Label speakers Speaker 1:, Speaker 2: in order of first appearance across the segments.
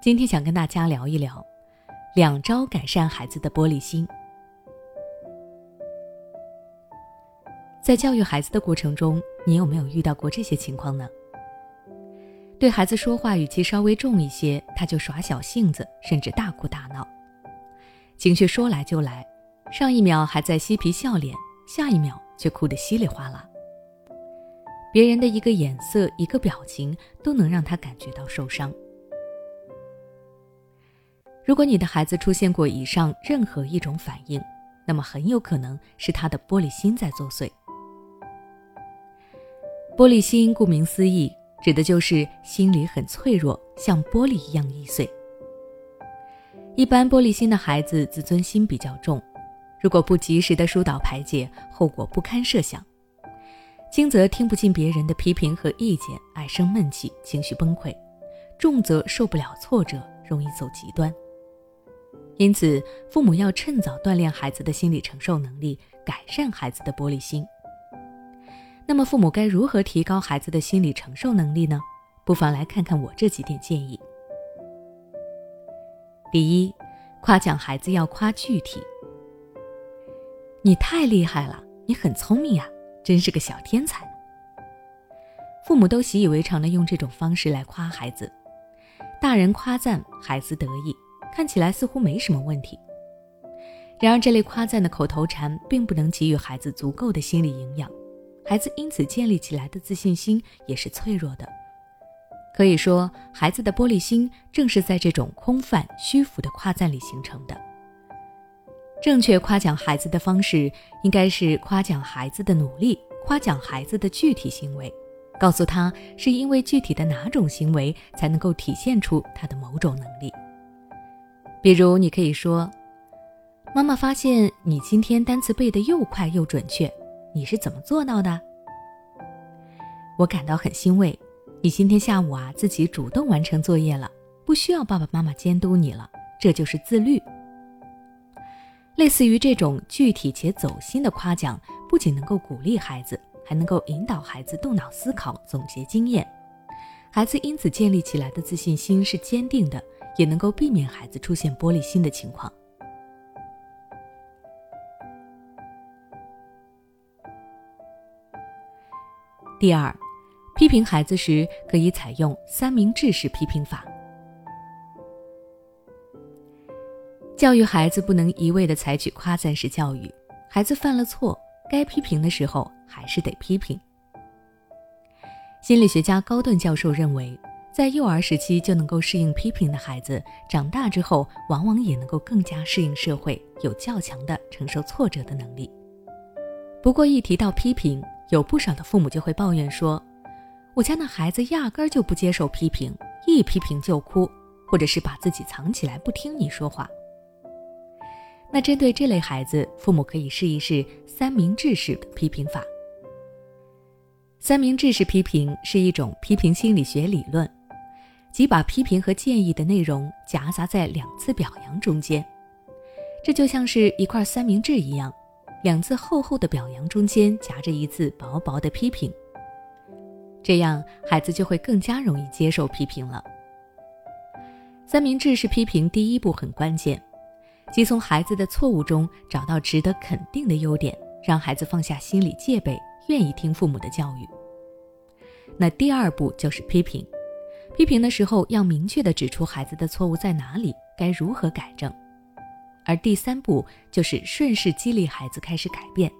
Speaker 1: 今天想跟大家聊一聊两招改善孩子的玻璃心。在教育孩子的过程中，你有没有遇到过这些情况呢？对孩子说话语气稍微重一些，他就耍小性子，甚至大哭大闹，情绪说来就来，上一秒还在嬉皮笑脸，下一秒却哭得稀里哗啦。别人的一个眼色、一个表情，都能让他感觉到受伤。如果你的孩子出现过以上任何一种反应，那么很有可能是他的玻璃心在作祟。玻璃心，顾名思义，指的就是心里很脆弱，像玻璃一样易碎。一般玻璃心的孩子自尊心比较重，如果不及时的疏导排解，后果不堪设想。轻则听不进别人的批评和意见，爱生闷气，情绪崩溃；重则受不了挫折，容易走极端。因此，父母要趁早锻炼孩子的心理承受能力，改善孩子的玻璃心。那么，父母该如何提高孩子的心理承受能力呢？不妨来看看我这几点建议。第一，夸奖孩子要夸具体。你太厉害了，你很聪明呀，真是个小天才。父母都习以为常的用这种方式来夸孩子，大人夸赞，孩子得意，看起来似乎没什么问题。然而，这类夸赞的口头禅并不能给予孩子足够的心理营养。孩子因此建立起来的自信心也是脆弱的，可以说，孩子的玻璃心正是在这种空泛虚浮的夸赞里形成的。正确夸奖孩子的方式，应该是夸奖孩子的努力，夸奖孩子的具体行为，告诉他是因为具体的哪种行为才能够体现出他的某种能力。比如，你可以说：“妈妈发现你今天单词背得又快又准确。”你是怎么做到的？我感到很欣慰。你今天下午啊，自己主动完成作业了，不需要爸爸妈妈监督你了，这就是自律。类似于这种具体且走心的夸奖，不仅能够鼓励孩子，还能够引导孩子动脑思考、总结经验。孩子因此建立起来的自信心是坚定的，也能够避免孩子出现玻璃心的情况。第二，批评孩子时可以采用三明治式批评法。教育孩子不能一味的采取夸赞式教育，孩子犯了错，该批评的时候还是得批评。心理学家高顿教授认为，在幼儿时期就能够适应批评的孩子，长大之后往往也能够更加适应社会，有较强的承受挫折的能力。不过，一提到批评，有不少的父母就会抱怨说：“我家那孩子压根儿就不接受批评，一批评就哭，或者是把自己藏起来不听你说话。”那针对这类孩子，父母可以试一试三明治式的批评法。三明治式批评是一种批评心理学理论，即把批评和建议的内容夹杂在两次表扬中间，这就像是一块三明治一样。两次厚厚的表扬中间夹着一次薄薄的批评，这样孩子就会更加容易接受批评了。三明治是批评第一步很关键，即从孩子的错误中找到值得肯定的优点，让孩子放下心理戒备，愿意听父母的教育。那第二步就是批评，批评的时候要明确的指出孩子的错误在哪里，该如何改正。而第三步就是顺势激励孩子开始改变。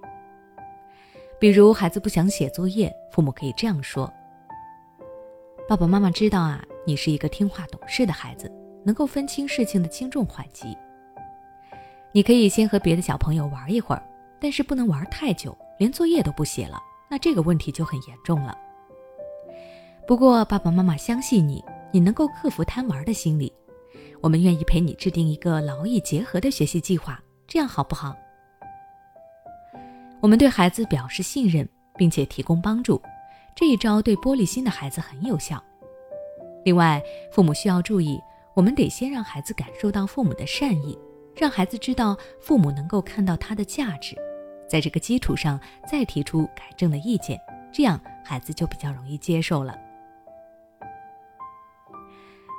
Speaker 1: 比如孩子不想写作业，父母可以这样说：“爸爸妈妈知道啊，你是一个听话懂事的孩子，能够分清事情的轻重缓急。你可以先和别的小朋友玩一会儿，但是不能玩太久，连作业都不写了，那这个问题就很严重了。不过爸爸妈妈相信你，你能够克服贪玩的心理。”我们愿意陪你制定一个劳逸结合的学习计划，这样好不好？我们对孩子表示信任，并且提供帮助，这一招对玻璃心的孩子很有效。另外，父母需要注意，我们得先让孩子感受到父母的善意，让孩子知道父母能够看到他的价值，在这个基础上再提出改正的意见，这样孩子就比较容易接受了。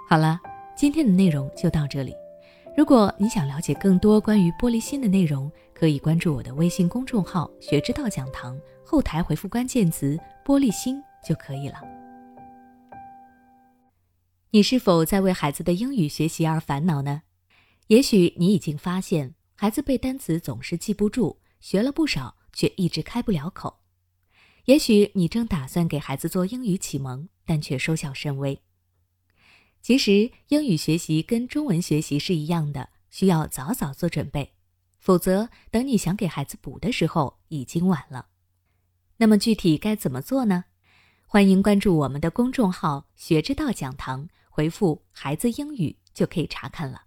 Speaker 1: 好了，今天的内容就到这里。如果你想了解更多关于玻璃心的内容，可以关注我的微信公众号“学之道讲堂”，后台回复关键词“玻璃心”就可以了。你是否在为孩子的英语学习而烦恼呢？也许你已经发现，孩子背单词总是记不住，学了不少却一直开不了口。也许你正打算给孩子做英语启蒙，但却收效甚微。其实，英语学习跟中文学习是一样的，需要早早做准备，否则等你想给孩子补的时候，已经晚了。那么具体该怎么做呢？欢迎关注我们的公众号“学之道讲堂”，回复“孩子英语”就可以查看了。